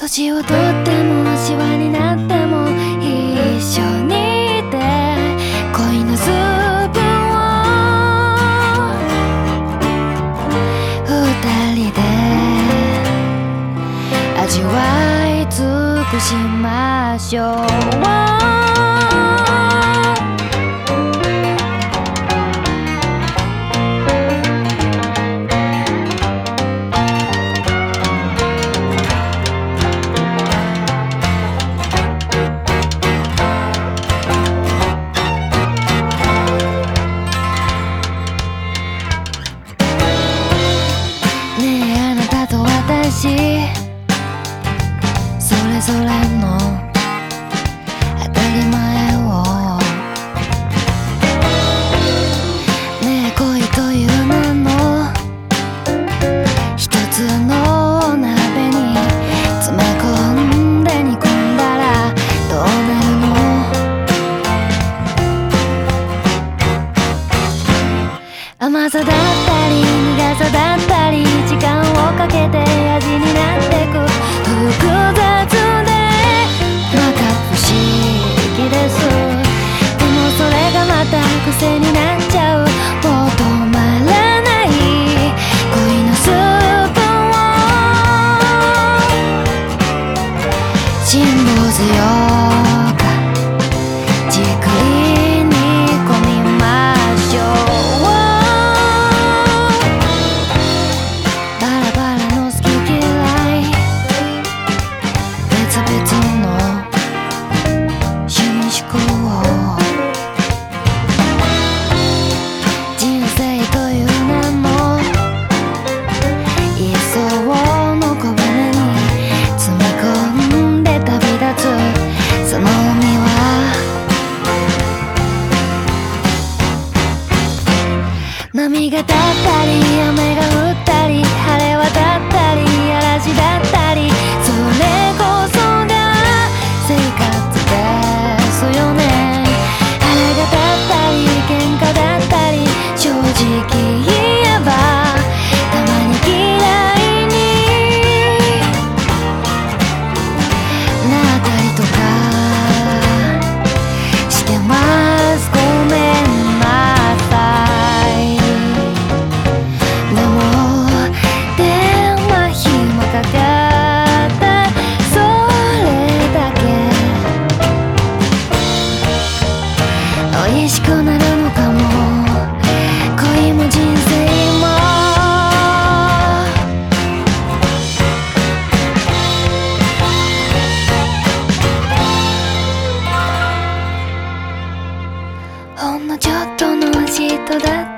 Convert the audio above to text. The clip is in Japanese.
年をとってもシワになっても一緒にいて恋のスープを。二人で味わい尽くしましょう。それぞれの当たり前を。ねえ恋という名の。一つの鍋に詰め込んで煮込んだらどうなるの？甘さだったり苦さだったり時間をかけてまた癖になっ日がり雨が降った哒哒。